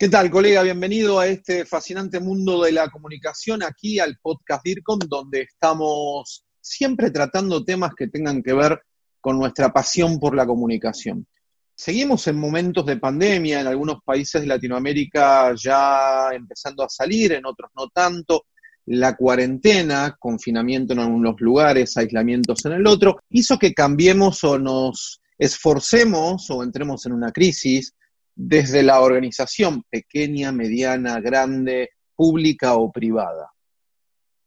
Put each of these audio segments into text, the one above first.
¿Qué tal, colega? Bienvenido a este fascinante mundo de la comunicación, aquí al podcast DIRCOM, donde estamos siempre tratando temas que tengan que ver con nuestra pasión por la comunicación. Seguimos en momentos de pandemia, en algunos países de Latinoamérica ya empezando a salir, en otros no tanto. La cuarentena, confinamiento en algunos lugares, aislamientos en el otro, hizo que cambiemos o nos esforcemos o entremos en una crisis desde la organización pequeña, mediana, grande, pública o privada.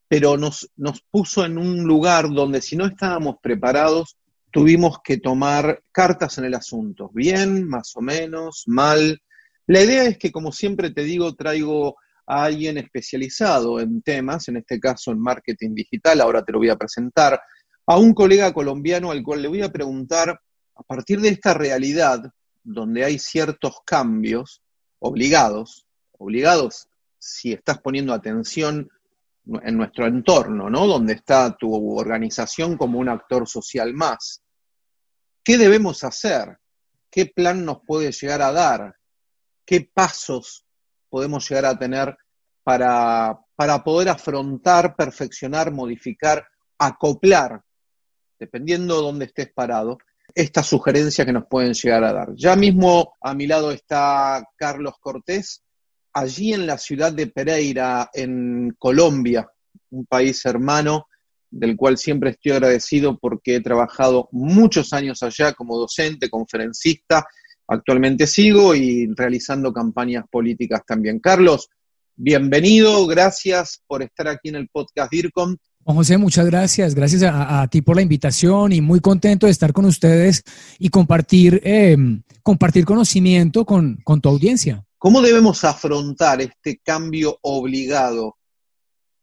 Pero nos, nos puso en un lugar donde si no estábamos preparados, tuvimos que tomar cartas en el asunto, bien, más o menos, mal. La idea es que, como siempre te digo, traigo a alguien especializado en temas, en este caso en marketing digital, ahora te lo voy a presentar, a un colega colombiano al cual le voy a preguntar, a partir de esta realidad, donde hay ciertos cambios obligados, obligados si estás poniendo atención en nuestro entorno, ¿no? Donde está tu organización como un actor social más. ¿Qué debemos hacer? ¿Qué plan nos puede llegar a dar? ¿Qué pasos podemos llegar a tener para, para poder afrontar, perfeccionar, modificar, acoplar, dependiendo de dónde estés parado, esta sugerencia que nos pueden llegar a dar. Ya mismo a mi lado está Carlos Cortés, allí en la ciudad de Pereira, en Colombia, un país hermano del cual siempre estoy agradecido porque he trabajado muchos años allá como docente, conferencista, actualmente sigo y realizando campañas políticas también. Carlos, bienvenido, gracias por estar aquí en el podcast DIRCOM Juan José, muchas gracias. Gracias a, ti por la invitación y muy contento de estar con ustedes y compartir, eh, compartir conocimiento con, con tu audiencia. ¿Cómo debemos afrontar este cambio obligado?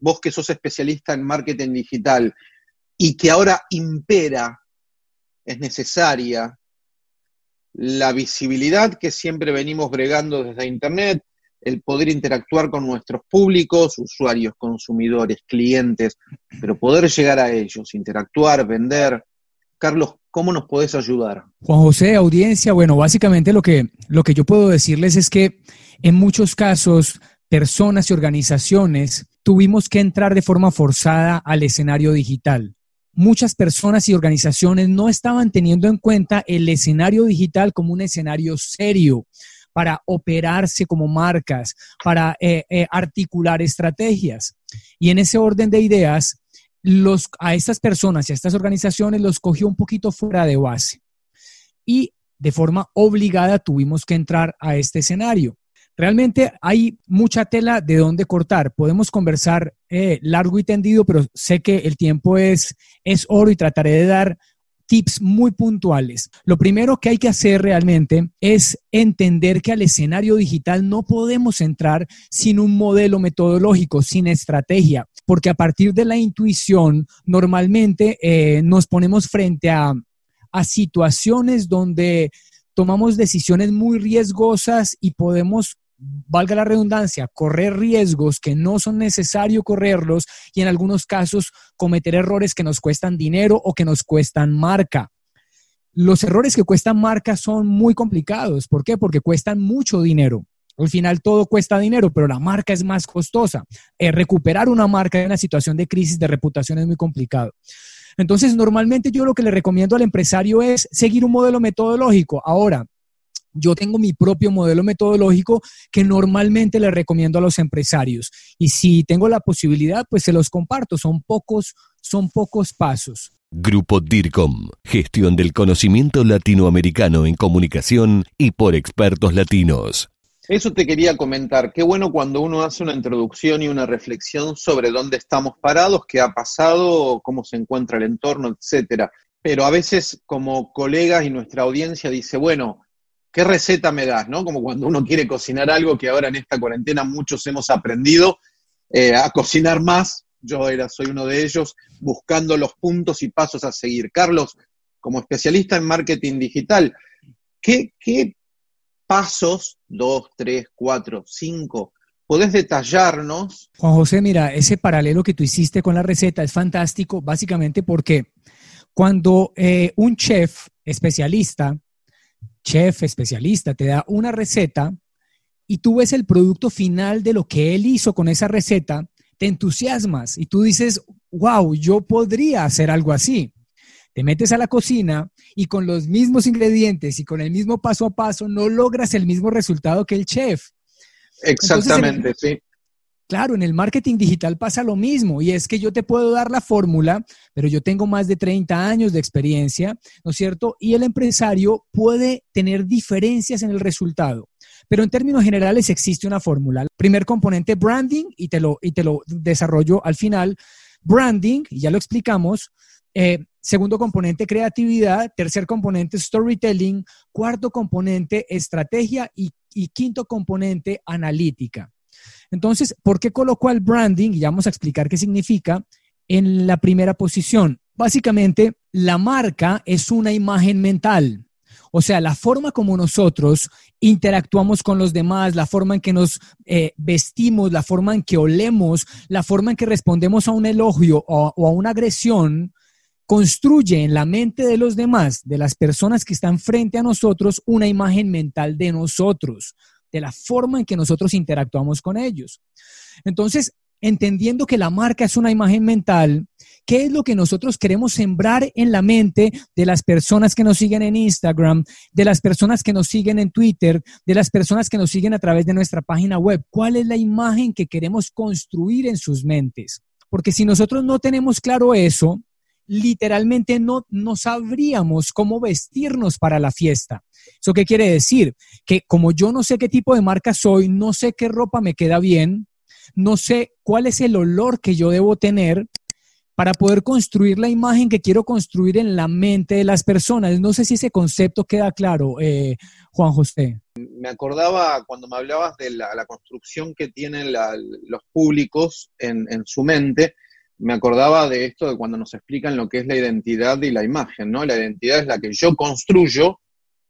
Vos que sos especialista en marketing digital y que ahora impera, es necesaria la visibilidad que siempre venimos bregando desde Internet, el poder interactuar con nuestros públicos, usuarios, consumidores, clientes, pero poder llegar a ellos, interactuar, vender. Carlos, ¿cómo nos podés ayudar? Juan José, audiencia, bueno, básicamente lo que, lo que yo puedo decirles es que en muchos casos, personas y organizaciones tuvimos que entrar de forma forzada al escenario digital. Muchas personas y organizaciones no estaban teniendo en cuenta el escenario digital como un escenario serio, para operarse como marcas, para eh, eh, articular estrategias. Y en ese orden de ideas, los, a estas personas y a estas organizaciones los cogió un poquito fuera de base. Y de forma obligada tuvimos que entrar a este escenario. Realmente hay mucha tela de dónde cortar. Podemos conversar eh, largo y tendido, pero sé que el tiempo es, es oro y trataré de dar tips muy puntuales. Lo primero que hay que hacer realmente es entender que al escenario digital no podemos entrar sin un modelo metodológico, sin estrategia, porque a partir de la intuición normalmente eh, nos ponemos frente a, a situaciones donde tomamos decisiones muy riesgosas y podemos valga la redundancia, correr riesgos que no son necesario correrlos y en algunos casos cometer errores que nos cuestan dinero o que nos cuestan marca. Los errores que cuestan marca son muy complicados. ¿Por qué? Porque cuestan mucho dinero. Al final todo cuesta dinero, pero la marca es más costosa. Eh, recuperar una marca en una situación de crisis de reputación es muy complicado. Entonces, normalmente yo lo que le recomiendo al empresario es seguir un modelo metodológico. Ahora, yo tengo mi propio modelo metodológico que normalmente le recomiendo a los empresarios. Y si tengo la posibilidad, pues se los comparto. Son pocos, son pocos pasos. Grupo DIRCOM, gestión del conocimiento latinoamericano en comunicación y por expertos latinos. Eso te quería comentar. Qué bueno cuando uno hace una introducción y una reflexión sobre dónde estamos parados, qué ha pasado, cómo se encuentra el entorno, etcétera. Pero a veces como colegas y nuestra audiencia dice, bueno, ¿qué receta me das? ¿no? Como cuando uno quiere cocinar algo que ahora en esta cuarentena muchos hemos aprendido eh, a cocinar más. Yo era, soy uno de ellos, buscando los puntos y pasos a seguir. Carlos, como especialista en marketing digital, ¿qué, pasos, dos, tres, cuatro, cinco, ¿Podés detallarnos? Juan José, mira, ese paralelo que tú hiciste con la receta es fantástico, básicamente porque cuando eh, un chef especialista, chef especialista, te da una receta y tú ves el producto final de lo que él hizo con esa receta, te entusiasmas y tú dices, wow, yo podría hacer algo así. Te metes a la cocina y con los mismos ingredientes y con el mismo paso a paso no logras el mismo resultado que el chef. Exactamente, sí. Claro, en el marketing digital pasa lo mismo y es que yo te puedo dar la fórmula, pero yo tengo más de 30 años de experiencia, ¿no es cierto? Y el empresario puede tener diferencias en el resultado. Pero en términos generales existe una fórmula. Primer componente, branding, y te lo, y te lo desarrollo al final. Branding, y ya lo explicamos. Eh, segundo componente, creatividad. Tercer componente, storytelling. Cuarto componente, estrategia. Y y quinto componente, analítica. Entonces, ¿por qué colocó el branding? Y vamos a explicar qué significa en la primera posición. Básicamente, la marca es una imagen mental. O sea, la forma como nosotros interactuamos con los demás, la forma en que nos eh, vestimos, la forma en que olemos, la forma en que respondemos a un elogio o a una agresión, construye en la mente de los demás, de las personas que están frente a nosotros, una imagen mental de nosotros, de la forma en que nosotros interactuamos con ellos. Entonces, entendiendo que la marca es una imagen mental, ¿qué es lo que nosotros queremos sembrar en la mente de las personas que nos siguen en Instagram, de las personas que nos siguen en Twitter, de las personas que nos siguen a través de nuestra página web? ¿Cuál es la imagen que queremos construir en sus mentes? Porque si nosotros no tenemos claro eso, literalmente no, no sabríamos cómo vestirnos para la fiesta. ¿Eso qué quiere decir? Que como yo no sé qué tipo de marca soy, no sé qué ropa me queda bien, no sé cuál es el olor que yo debo tener para poder construir la imagen que quiero construir en la mente de las personas. No sé si ese concepto queda claro, eh, Juan José. Me acordaba cuando me hablabas de la, construcción que tienen los públicos en, en su mente me acordaba de esto de cuando nos explican lo que es la identidad y la imagen, ¿no? La identidad es la que yo construyo,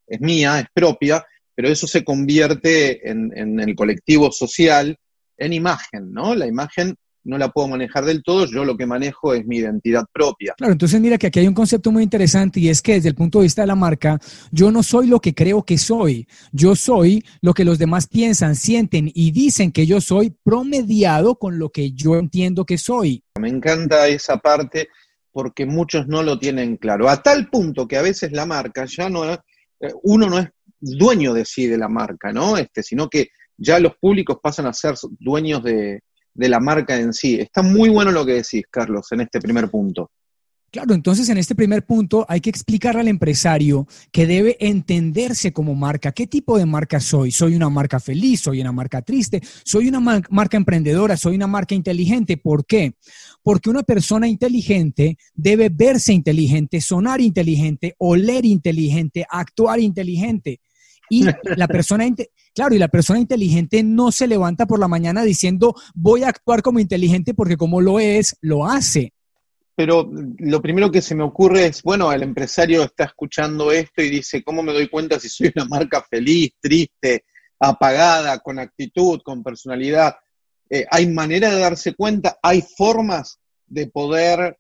es mía, es propia, pero eso se convierte en, en el colectivo social en imagen, ¿no? La imagen no la puedo manejar del todo, yo lo que manejo es mi identidad propia. Claro, entonces mira que aquí hay un concepto muy interesante y es que desde el punto de vista de la marca, yo no soy lo que creo que soy, yo soy lo que los demás piensan, sienten y dicen que yo soy promediado con lo que yo entiendo que soy. Me encanta esa parte porque muchos no lo tienen claro, a tal punto que a veces la marca ya no es, eh, uno no es dueño de sí de la marca, ¿no? Este, sino que ya los públicos pasan a ser dueños de, de la marca en sí. Está muy bueno lo que decís, Carlos, en este primer punto. Claro, entonces en este primer punto hay que explicarle al empresario que debe entenderse como marca. ¿Qué tipo de marca soy? ¿Soy una marca feliz? ¿Soy una marca triste? ¿Soy una marca emprendedora? ¿Soy una marca inteligente? ¿Por qué? Porque una persona inteligente debe verse inteligente, sonar inteligente, oler inteligente, actuar inteligente. Y la persona, claro, y la persona inteligente no se levanta por la mañana diciendo voy a actuar como inteligente porque como lo es, lo hace. Pero lo primero que se me ocurre es, bueno, el empresario está escuchando esto y dice, ¿cómo me doy cuenta si soy una marca feliz, triste, apagada, con actitud, con personalidad? Eh, ¿Hay manera de darse cuenta? ¿Hay formas de poder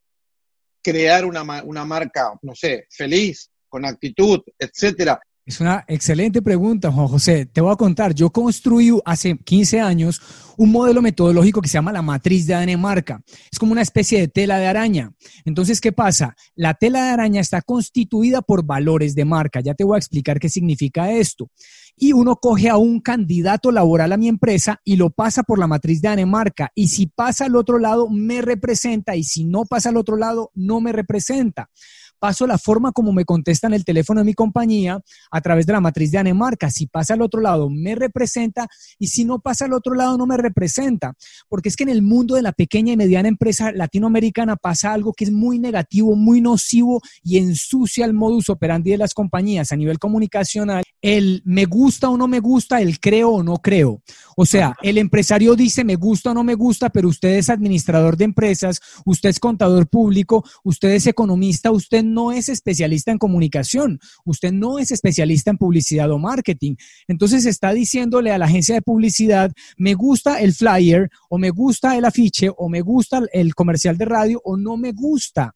crear una, una marca, no sé, feliz, con actitud, etcétera? Es una excelente pregunta, Juan José. Te voy a contar, yo construí hace 15 años un modelo metodológico que se llama la matriz de Dinamarca. Es como una especie de tela de araña. Entonces, ¿qué pasa? La tela de araña está constituida por valores de marca. Ya te voy a explicar qué significa esto. Y uno coge a un candidato laboral a mi empresa y lo pasa por la matriz de Dinamarca. Y si pasa al otro lado, me representa. Y si no pasa al otro lado, no me representa. Paso la forma como me contestan el teléfono de mi compañía a través de la matriz de Anemarca. Si pasa al otro lado, me representa y si no pasa al otro lado, no me representa. Porque es que en el mundo de la pequeña y mediana empresa latinoamericana pasa algo que es muy negativo, muy nocivo y ensucia el modus operandi de las compañías a nivel comunicacional. El me gusta o no me gusta, el creo o no creo. O sea, el empresario dice me gusta o no me gusta, pero usted es administrador de empresas, usted es contador público, usted es economista, usted no es especialista en comunicación, usted no es especialista en publicidad o marketing. Entonces está diciéndole a la agencia de publicidad, me gusta el flyer o me gusta el afiche o me gusta el comercial de radio o no me gusta.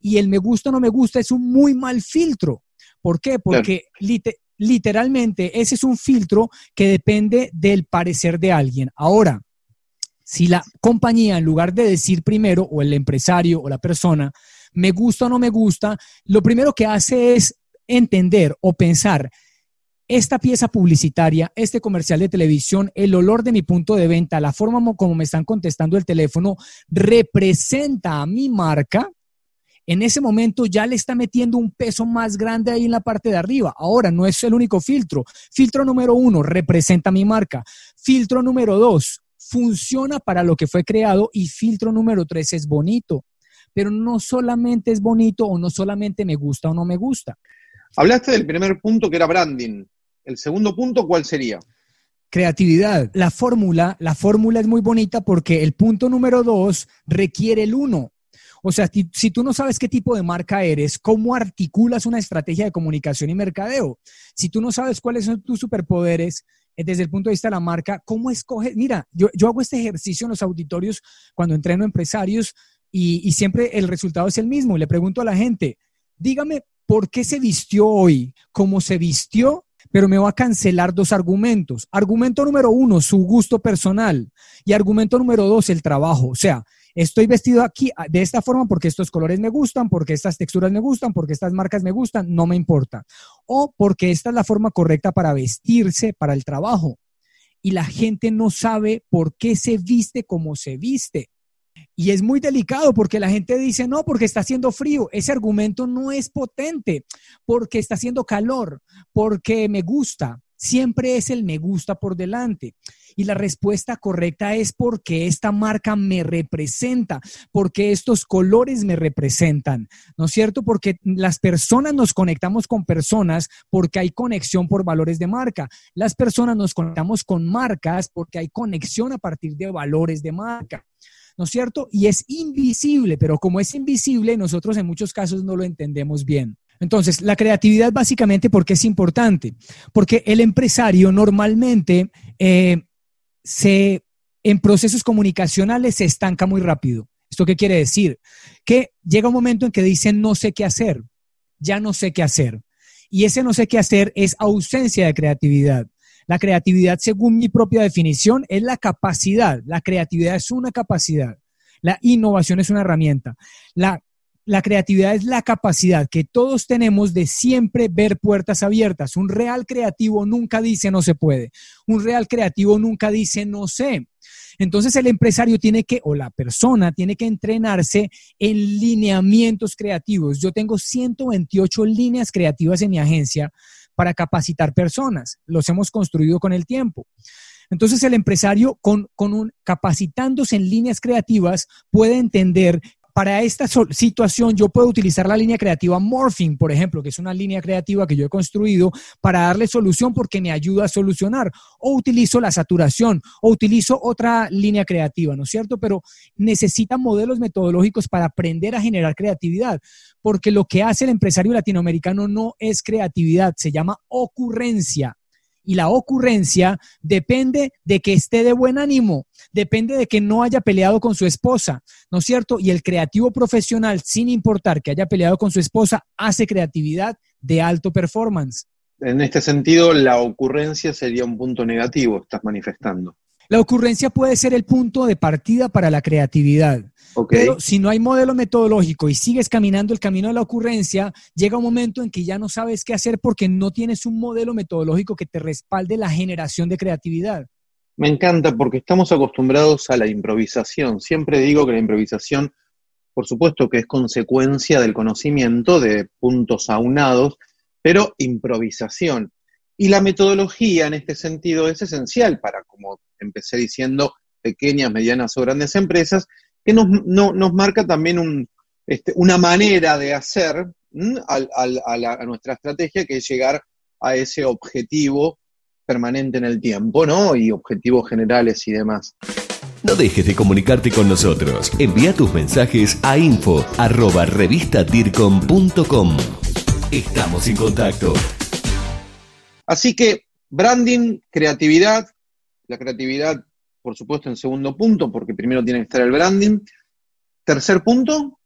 Y el me gusta o no me gusta es un muy mal filtro. ¿Por qué? Porque literalmente ese es un filtro que depende del parecer de alguien. Ahora, si la compañía, en lugar de decir primero, o el empresario o la persona, me gusta o no me gusta, lo primero que hace es entender o pensar, esta pieza publicitaria, este comercial de televisión, el olor de mi punto de venta, la forma como me están contestando el teléfono, representa a mi marca, en ese momento ya le está metiendo un peso más grande ahí en la parte de arriba. Ahora, no es el único filtro. Filtro número uno, representa mi marca. Filtro número dos, funciona para lo que fue creado y filtro número tres es bonito. Pero no solamente es bonito o no solamente me gusta o no me gusta. Hablaste del primer punto que era branding. El segundo punto, ¿cuál sería? Creatividad. La fórmula, la fórmula es muy bonita porque el punto número dos requiere el uno. O sea, si, tú no sabes qué tipo de marca eres, ¿cómo articulas una estrategia de comunicación y mercadeo? Si tú no sabes cuáles son tus superpoderes, eh, desde el punto de vista de la marca, ¿cómo escoges? Mira, yo, hago este ejercicio en los auditorios cuando entreno empresarios y, siempre el resultado es el mismo. Le pregunto a la gente, dígame, ¿por qué se vistió hoy? ¿Cómo se vistió? Pero me va a cancelar dos argumentos. Argumento número uno, su gusto personal. Y argumento número dos, el trabajo. O sea, estoy vestido aquí de esta forma porque estos colores me gustan, porque estas texturas me gustan, porque estas marcas me gustan, no me importa. O porque esta es la forma correcta para vestirse para el trabajo. Y la gente no sabe por qué se viste como se viste. Y es muy delicado porque la gente dice, no, porque está haciendo frío. Ese argumento no es potente, porque está haciendo calor, porque me gusta. Siempre es el me gusta por delante. Y la respuesta correcta es porque esta marca me representa, porque estos colores me representan, ¿no es cierto? Porque las personas nos conectamos con personas porque hay conexión por valores de marca. Las personas nos conectamos con marcas porque hay conexión a partir de valores de marca. ¿No es cierto? Y es invisible, pero como es invisible, nosotros en muchos casos no lo entendemos bien. Entonces, la creatividad básicamente, ¿por qué es importante? Porque el empresario normalmente eh, se, en procesos comunicacionales se estanca muy rápido. ¿Esto qué quiere decir? Que llega un momento en que dicen no sé qué hacer, ya no sé qué hacer. Y ese no sé qué hacer es ausencia de creatividad. La creatividad, según mi propia definición, es la capacidad. La creatividad es una capacidad. La innovación es una herramienta. La la creatividad es la capacidad que todos tenemos de siempre ver puertas abiertas. Un real creativo nunca dice no se puede. Un real creativo nunca dice no sé. Entonces el empresario tiene que, o la persona tiene que entrenarse en lineamientos creativos. Yo tengo 128 líneas creativas en mi agencia para capacitar personas. Los hemos construido con el tiempo. Entonces el empresario con, con un, capacitándose en líneas creativas puede entender para esta situación yo puedo utilizar la línea creativa Morphing, por ejemplo, que es una línea creativa que yo he construido para darle solución porque me ayuda a solucionar. O utilizo la saturación o utilizo otra línea creativa, ¿no es cierto? Pero necesita modelos metodológicos para aprender a generar creatividad, porque lo que hace el empresario latinoamericano no es creatividad, se llama ocurrencia y la ocurrencia depende de que esté de buen ánimo, depende de que no haya peleado con su esposa, ¿no es cierto? Y el creativo profesional, sin importar que haya peleado con su esposa, hace creatividad de alto performance. En este sentido, la ocurrencia sería un punto negativo, estás manifestando. La ocurrencia puede ser el punto de partida para la creatividad. Pero si no hay modelo metodológico y sigues caminando el camino de la ocurrencia, llega un momento en que ya no sabes qué hacer porque no tienes un modelo metodológico que te respalde la generación de creatividad. Me encanta porque estamos acostumbrados a la improvisación. Siempre digo que la improvisación por supuesto que es consecuencia del conocimiento de puntos aunados, pero improvisación. Y la metodología en este sentido es esencial para, como empecé diciendo, pequeñas, medianas o grandes empresas, que nos, nos marca también este, una manera de hacer a, nuestra estrategia, que es llegar a ese objetivo permanente en el tiempo, ¿no? Y objetivos generales y demás. No dejes de comunicarte con nosotros. Envía tus mensajes a info arroba Estamos en contacto. Así que branding, creatividad, la creatividad, por supuesto, en segundo punto, porque primero tiene que estar el branding. Tercer punto.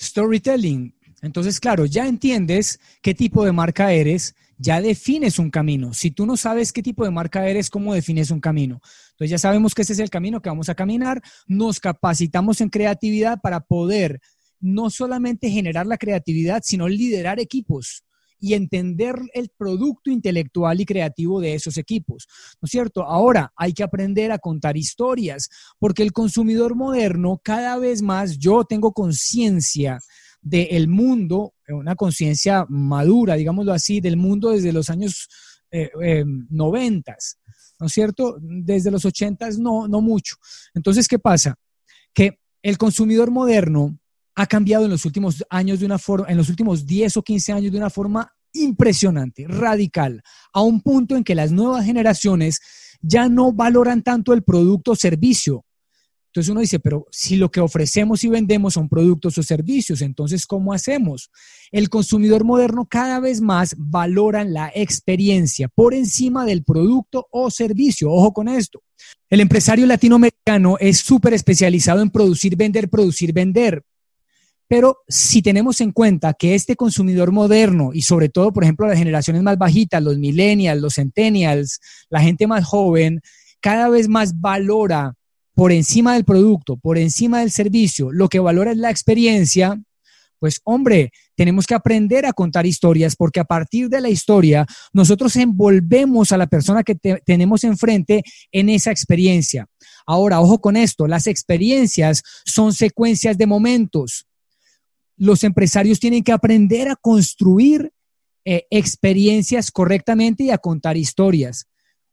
Storytelling. Entonces, claro, ya entiendes qué tipo de marca eres, ya defines un camino. Si tú no sabes qué tipo de marca eres, ¿cómo defines un camino? Entonces ya sabemos que ese es el camino que vamos a caminar, nos capacitamos en creatividad para poder no solamente generar la creatividad, sino liderar equipos y entender el producto intelectual y creativo de esos equipos. ¿No es cierto? Ahora hay que aprender a contar historias, porque el consumidor moderno cada vez más, yo tengo conciencia del mundo, una conciencia madura, digámoslo así, del mundo desde los años eh, eh, noventas, ¿no es cierto? Desde los ochentas no, no mucho. Entonces, ¿qué pasa? Que el consumidor moderno ha cambiado en los últimos años de una forma, en los últimos 10 o 15 años de una forma impresionante, radical, a un punto en que las nuevas generaciones ya no valoran tanto el producto o servicio, entonces uno dice, pero si lo que ofrecemos y vendemos son productos o servicios, entonces ¿cómo hacemos? El consumidor moderno cada vez más valora la experiencia por encima del producto o servicio. Ojo con esto. El empresario latinoamericano es súper especializado en producir, vender, producir, vender. Pero si tenemos en cuenta que este consumidor moderno y sobre todo, por ejemplo, las generaciones más bajitas, los millennials, los centennials, la gente más joven, cada vez más valora por encima del producto, por encima del servicio, lo que valora es la experiencia, pues hombre, tenemos que aprender a contar historias porque a partir de la historia nosotros envolvemos a la persona que tenemos enfrente en esa experiencia. Ahora, ojo con esto, las experiencias son secuencias de momentos. Los empresarios tienen que aprender a construir eh, experiencias correctamente y a contar historias.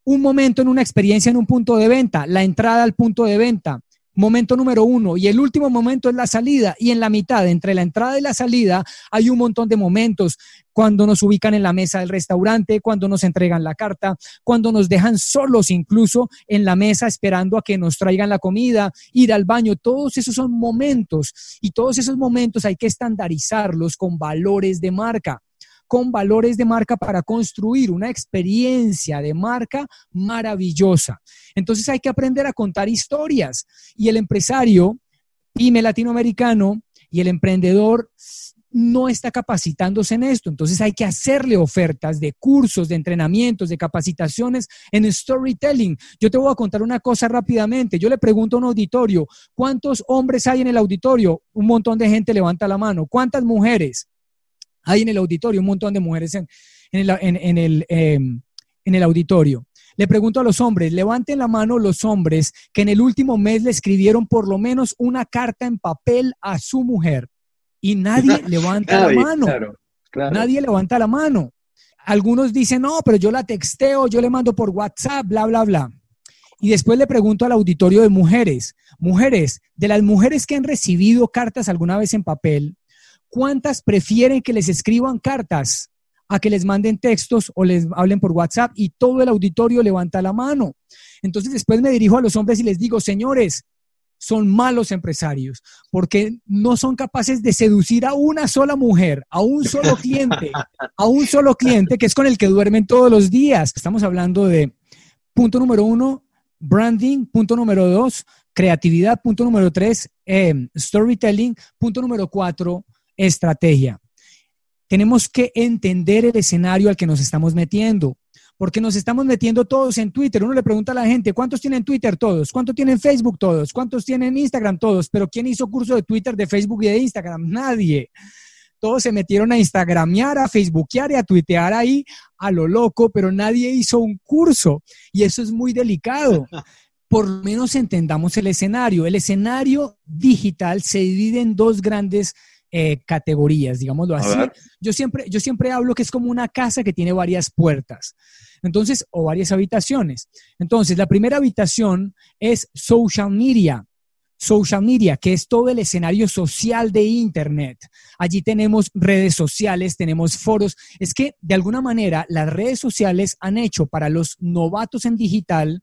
Un momento en una experiencia en un punto de venta, la entrada al punto de venta, momento número uno, y el último momento es la salida, y en la mitad, entre la entrada y la salida, hay un montón de momentos, cuando nos ubican en la mesa del restaurante, cuando nos entregan la carta, cuando nos dejan solos incluso en la mesa esperando a que nos traigan la comida, ir al baño, todos esos son momentos, y todos esos momentos hay que estandarizarlos con valores de marca con valores de marca para construir una experiencia de marca maravillosa. Entonces hay que aprender a contar historias y el empresario, pyme latinoamericano y el emprendedor no está capacitándose en esto. Entonces hay que hacerle ofertas de cursos, de entrenamientos, de capacitaciones en storytelling. Yo te voy a contar una cosa rápidamente. Yo le pregunto a un auditorio, ¿cuántos hombres hay en el auditorio? Un montón de gente levanta la mano. ¿Cuántas mujeres? Hay en el auditorio un montón de mujeres en, el, em, en el auditorio. Le pregunto a los hombres, levanten la mano los hombres que en el último mes le escribieron por lo menos una carta en papel a su mujer. Y nadie levanta la mano. Nadie levanta la mano. Algunos dicen, no, pero yo la texteo, yo le mando por WhatsApp, bla, bla, bla. Y después le pregunto al auditorio de mujeres, mujeres, de las mujeres que han recibido cartas alguna vez en papel, ¿Cuántas prefieren que les escriban cartas a que les manden textos o les hablen por WhatsApp? Y todo el auditorio levanta la mano. Entonces después me dirijo a los hombres y les digo, señores, son malos empresarios porque no son capaces de seducir a una sola mujer, a un solo cliente, a un solo cliente que es con el que duermen todos los días. Estamos hablando de punto número uno, branding, punto número dos, creatividad, punto número tres, eh, storytelling, punto número cuatro, estrategia. Tenemos que entender el escenario al que nos estamos metiendo, porque nos estamos metiendo todos en Twitter. Uno le pregunta a la gente, ¿cuántos tienen Twitter todos? ¿Cuántos tienen Facebook todos? ¿Cuántos tienen Instagram todos? Pero ¿quién hizo curso de Twitter, de Facebook y de Instagram? Nadie. Todos se metieron a Instagramear, a Facebookear y a tuitear ahí a lo loco, pero nadie hizo un curso. Y eso es muy delicado. por lo menos entendamos el escenario. El escenario digital se divide en dos grandes eh, categorías, digámoslo así. Yo siempre, yo siempre hablo que es como una casa que tiene varias puertas. Entonces, o varias habitaciones. Entonces, la primera habitación es social media social media, que es todo el escenario social de Internet. Allí tenemos redes sociales, tenemos foros. Es que de alguna manera las redes sociales han hecho para los novatos en digital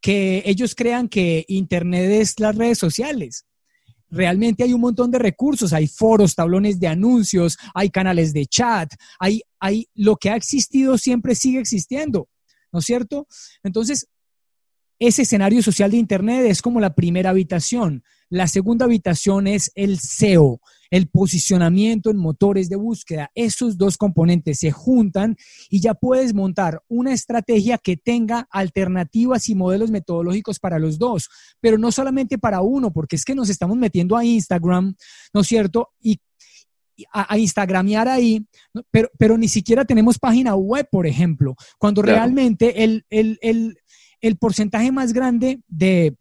que ellos crean que Internet es las redes sociales. Realmente hay un montón de recursos, hay foros, tablones de anuncios, hay canales de chat, hay, hay lo que ha existido siempre sigue existiendo, ¿no es cierto? Entonces, ese escenario social de Internet es como la primera habitación. La segunda habitación es el SEO, el posicionamiento en motores de búsqueda. Esos dos componentes se juntan y ya puedes montar una estrategia que tenga alternativas y modelos metodológicos para los dos, pero no solamente para uno, porque es que nos estamos metiendo a Instagram, ¿no es cierto? Y a, Instagramear ahí, pero, pero ni siquiera tenemos página web, por ejemplo, cuando realmente el, el, el, el porcentaje más grande de,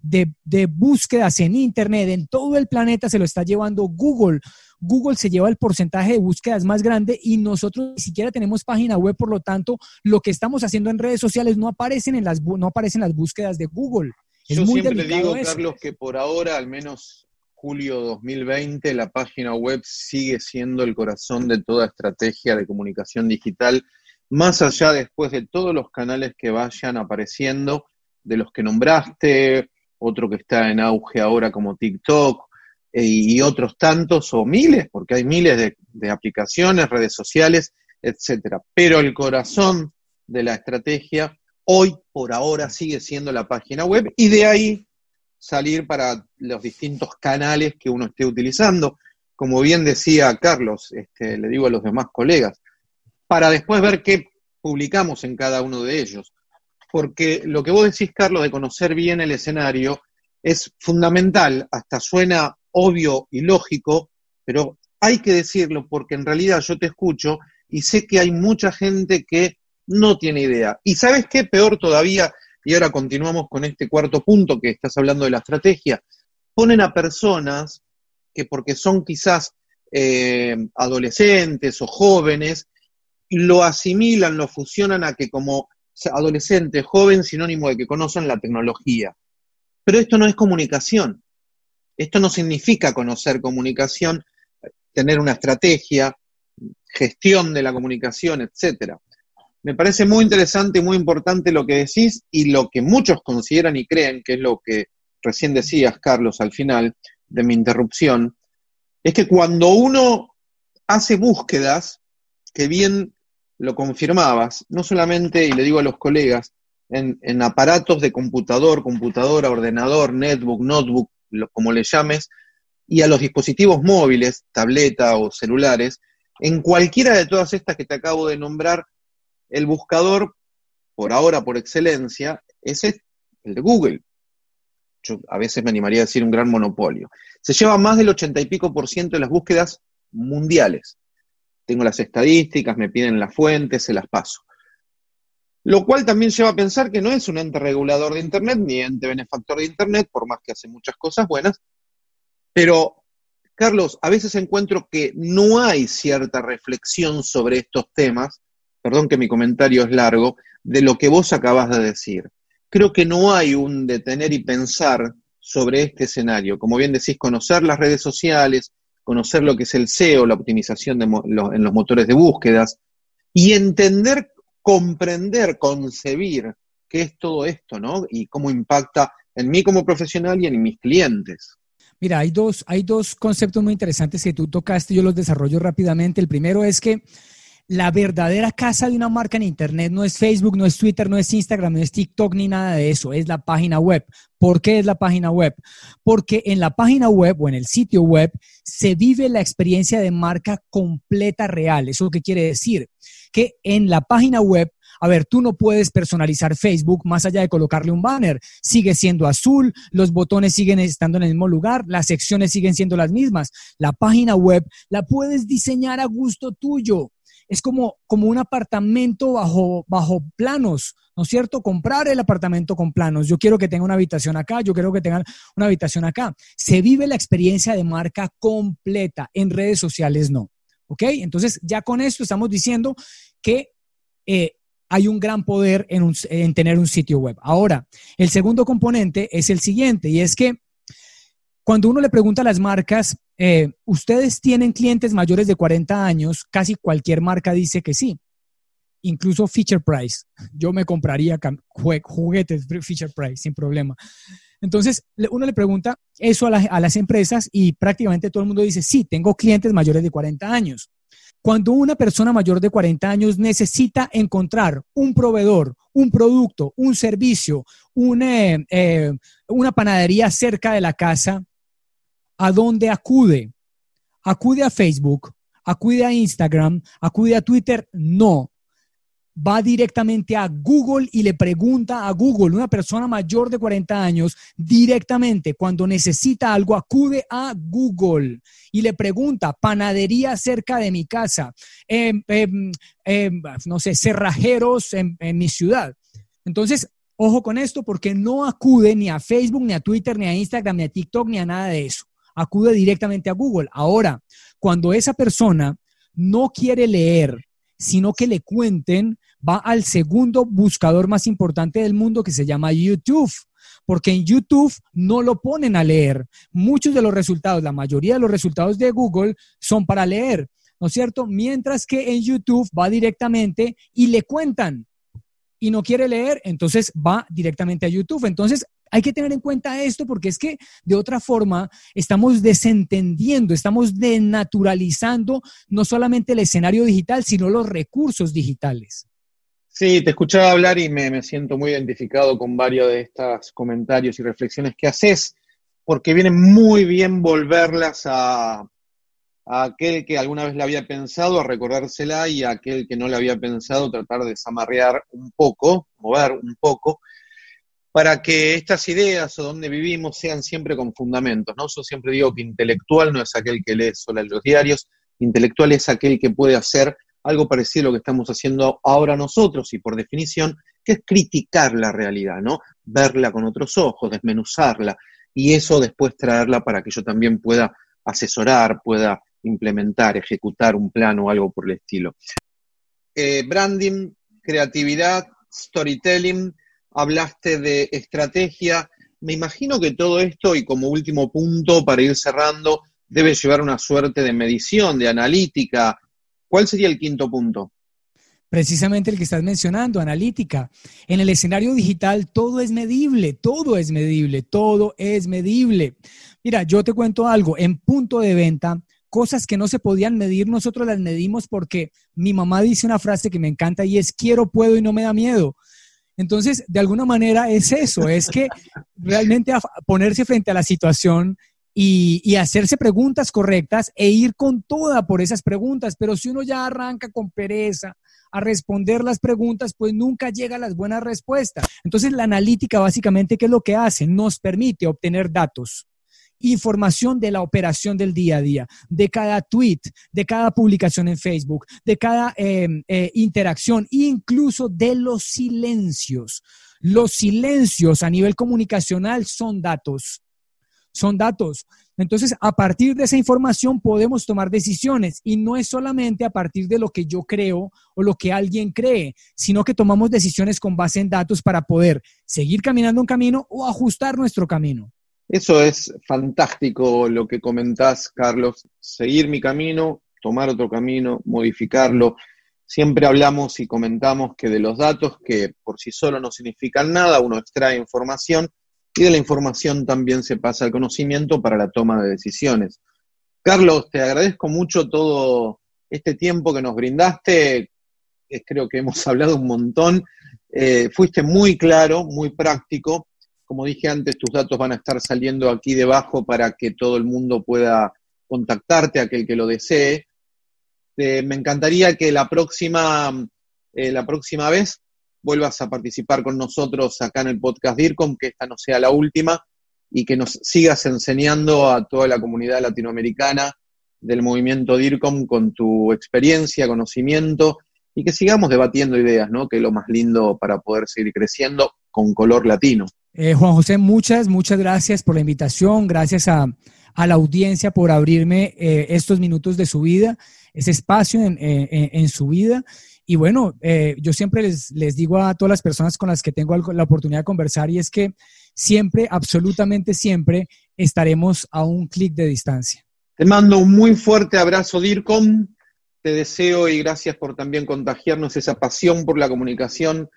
búsquedas en Internet en todo el planeta se lo está llevando Google. Google se lleva el porcentaje de búsquedas más grande y nosotros ni siquiera tenemos página web, por lo tanto, lo que estamos haciendo en redes sociales no aparecen en las, no aparecen las búsquedas de Google. Yo siempre digo, Carlos, que por ahora, al menos julio 2020, la página web sigue siendo el corazón de toda estrategia de comunicación digital, más allá después de todos los canales que vayan apareciendo de los que nombraste, otro que está en auge ahora como TikTok eh, y otros tantos o miles, porque hay miles de, aplicaciones, redes sociales, etcétera. Pero el corazón de la estrategia hoy por ahora sigue siendo la página web y de ahí salir para los distintos canales que uno esté utilizando. Como bien decía Carlos, este, le digo a los demás colegas, para después ver qué publicamos en cada uno de ellos porque lo que vos decís, Carlos, de conocer bien el escenario es fundamental, hasta suena obvio y lógico, pero hay que decirlo porque en realidad yo te escucho y sé que hay mucha gente que no tiene idea. Y sabes qué, peor todavía, y ahora continuamos con este cuarto punto que estás hablando de la estrategia, ponen a personas que porque son quizás eh, adolescentes o jóvenes, lo asimilan, lo fusionan a que como adolescente, joven, sinónimo de que conocen la tecnología. Pero esto no es comunicación. Esto no significa conocer comunicación, tener una estrategia, gestión de la comunicación, etcétera. Me parece muy interesante y muy importante lo que decís y lo que muchos consideran y creen, que es lo que recién decías, Carlos, al final de mi interrupción, es que cuando uno hace búsquedas, que bien lo confirmabas, no solamente, y le digo a los colegas, en, aparatos de computador, computadora, ordenador, netbook, notebook, como le llames, y a los dispositivos móviles, tableta o celulares, en cualquiera de todas estas que te acabo de nombrar, el buscador, por ahora por excelencia, es el de Google. Yo a veces me animaría a decir un gran monopolio. Se lleva más del ochenta y pico por ciento de las búsquedas mundiales tengo las estadísticas, me piden las fuentes, se las paso. Lo cual también lleva a pensar que no es un ente regulador de Internet ni ente benefactor de Internet, por más que hace muchas cosas buenas. Pero, Carlos, a veces encuentro que no hay cierta reflexión sobre estos temas, perdón que mi comentario es largo, de lo que vos acabas de decir. Creo que no hay un detener y pensar sobre este escenario. Como bien decís, conocer las redes sociales, conocer lo que es el SEO, la optimización en los motores de búsquedas, y entender, comprender, concebir qué es todo esto, ¿no? Y cómo impacta en mí como profesional y en mis clientes. Mira, hay dos, hay dos conceptos muy interesantes que tú tocaste, yo los desarrollo rápidamente. El primero es que la verdadera casa de una marca en Internet no es Facebook, no es Twitter, no es Instagram, no es TikTok ni nada de eso, es la página web. ¿Por qué es la página web? Porque en la página web o en el sitio web se vive la experiencia de marca completa real. ¿Eso qué quiere decir? Que en la página web a ver, tú no puedes personalizar Facebook más allá de colocarle un banner. Sigue siendo azul, los botones siguen estando en el mismo lugar, las secciones siguen siendo las mismas. La página web la puedes diseñar a gusto tuyo es como, como un apartamento bajo, bajo planos, ¿no ¿no es cierto? Comprar el apartamento con planos. Yo quiero que tenga una habitación acá, yo quiero que tenga una habitación acá. Se vive la experiencia de marca completa. En redes sociales no. ¿Ok? Entonces, ya con esto estamos diciendo que eh, hay un gran poder en, en tener un sitio web. Ahora, el segundo componente es el siguiente, y es que cuando uno le pregunta a las marcas, eh, ¿ustedes tienen clientes mayores de 40 años? Casi cualquier marca dice que sí. Incluso Feature Price. Yo me compraría juguetes Feature Price sin problema. Entonces, uno le pregunta eso a, a las empresas y prácticamente todo el mundo dice, sí, tengo clientes mayores de 40 años. Cuando una persona mayor de 40 años necesita encontrar un proveedor, un producto, un servicio, eh, eh, una panadería cerca de la casa, ¿a dónde acude? ¿Acude a Facebook? ¿Acude a Instagram? ¿Acude a Twitter? No va directamente a Google y le pregunta a Google, una persona mayor de 40 años, directamente cuando necesita algo, acude a Google y le pregunta, panadería cerca de mi casa, em, em, em, no sé, cerrajeros en, en mi ciudad. Entonces, ojo con esto porque no acude ni a Facebook, ni a Twitter, ni a Instagram, ni a TikTok, ni a nada de eso. Acude directamente a Google. Ahora, cuando esa persona no quiere leer, sino que le cuenten, va al segundo buscador más importante del mundo que se llama YouTube porque en YouTube no lo ponen a leer. Muchos de los resultados, la mayoría de los resultados de Google son para leer, ¿no es cierto? Mientras que en YouTube va directamente y le cuentan y no quiere leer, entonces va directamente a YouTube. Entonces, hay que tener en cuenta esto porque es que de otra forma estamos desentendiendo, estamos denaturalizando no solamente el escenario digital, sino los recursos digitales. Sí, te escuchaba hablar y me, siento muy identificado con varios de estos comentarios y reflexiones que haces, porque viene muy bien volverlas a, aquel que alguna vez la había pensado, a recordársela, y a aquel que no la había pensado, tratar de desamarrear un poco, mover un poco, para que estas ideas o donde vivimos sean siempre con fundamentos, ¿no? Yo siempre digo que intelectual no es aquel que lee solo los diarios, intelectual es aquel que puede hacer algo parecido a lo que estamos haciendo ahora nosotros y por definición, que es criticar la realidad, ¿no? Verla con otros ojos, desmenuzarla y eso después traerla para que yo también pueda asesorar, pueda implementar, ejecutar un plan o algo por el estilo. Eh, branding, creatividad, storytelling, hablaste de estrategia. Me imagino que todo esto, y como último punto para ir cerrando, debe llevar una suerte de medición, de analítica. ¿Cuál sería el quinto punto? Precisamente el que estás mencionando, analítica. En el escenario digital todo es medible, todo es medible, todo es medible. Mira, yo te cuento algo, en punto de venta, cosas que no se podían medir, nosotros las medimos porque mi mamá dice una frase que me encanta y es quiero, puedo y no me da miedo. Entonces, de alguna manera es eso, es que realmente ponerse frente a la situación y, hacerse preguntas correctas e ir con toda por esas preguntas. Pero si uno ya arranca con pereza a responder las preguntas, pues nunca llega a las buenas respuestas. Entonces, la analítica básicamente, ¿qué es lo que hace? Nos permite obtener datos información de la operación del día a día, de cada tweet, de cada publicación en Facebook, de cada em, eh, interacción, incluso de los silencios. Los silencios a nivel comunicacional son datos. Son datos. Entonces, a partir de esa información podemos tomar decisiones y no es solamente a partir de lo que yo creo o lo que alguien cree, sino que tomamos decisiones con base en datos para poder seguir caminando un camino o ajustar nuestro camino. Eso es fantástico lo que comentás, Carlos. Seguir mi camino, tomar otro camino, modificarlo. Siempre hablamos y comentamos que de los datos, que por sí solo no significan nada, uno extrae información y de la información también se pasa al conocimiento para la toma de decisiones. Carlos, te agradezco mucho todo este tiempo que nos brindaste. Creo que hemos hablado un montón. Eh, fuiste muy claro, muy práctico como dije antes, tus datos van a estar saliendo aquí debajo para que todo el mundo pueda contactarte, aquel que lo desee. Me encantaría que la próxima, eh, la próxima vez vuelvas a participar con nosotros acá en el podcast DIRCOM, que esta no sea la última, y que nos sigas enseñando a toda la comunidad latinoamericana del movimiento DIRCOM con tu experiencia, conocimiento y que sigamos debatiendo ideas, ¿no? Que es lo más lindo para poder seguir creciendo con color latino. Eh, Juan José, muchas, muchas gracias por la invitación, gracias a, la audiencia por abrirme eh, estos minutos de su vida, ese espacio en, su vida. Y bueno, eh, yo siempre les, les, digo a todas las personas con las que tengo la oportunidad de conversar y es que siempre, absolutamente siempre, estaremos a un clic de distancia. Te mando un muy fuerte abrazo, DIRCOM. Te deseo y gracias por también contagiarnos esa pasión por la comunicación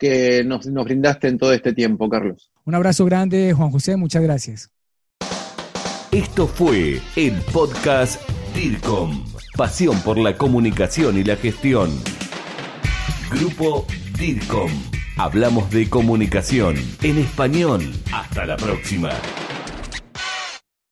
que nos, nos brindaste en todo este tiempo, Carlos. Un abrazo grande, Juan José, muchas gracias. Esto fue el podcast DIRCOM, pasión por la comunicación y la gestión. Grupo DIRCOM. Hablamos de comunicación en español. Hasta la próxima.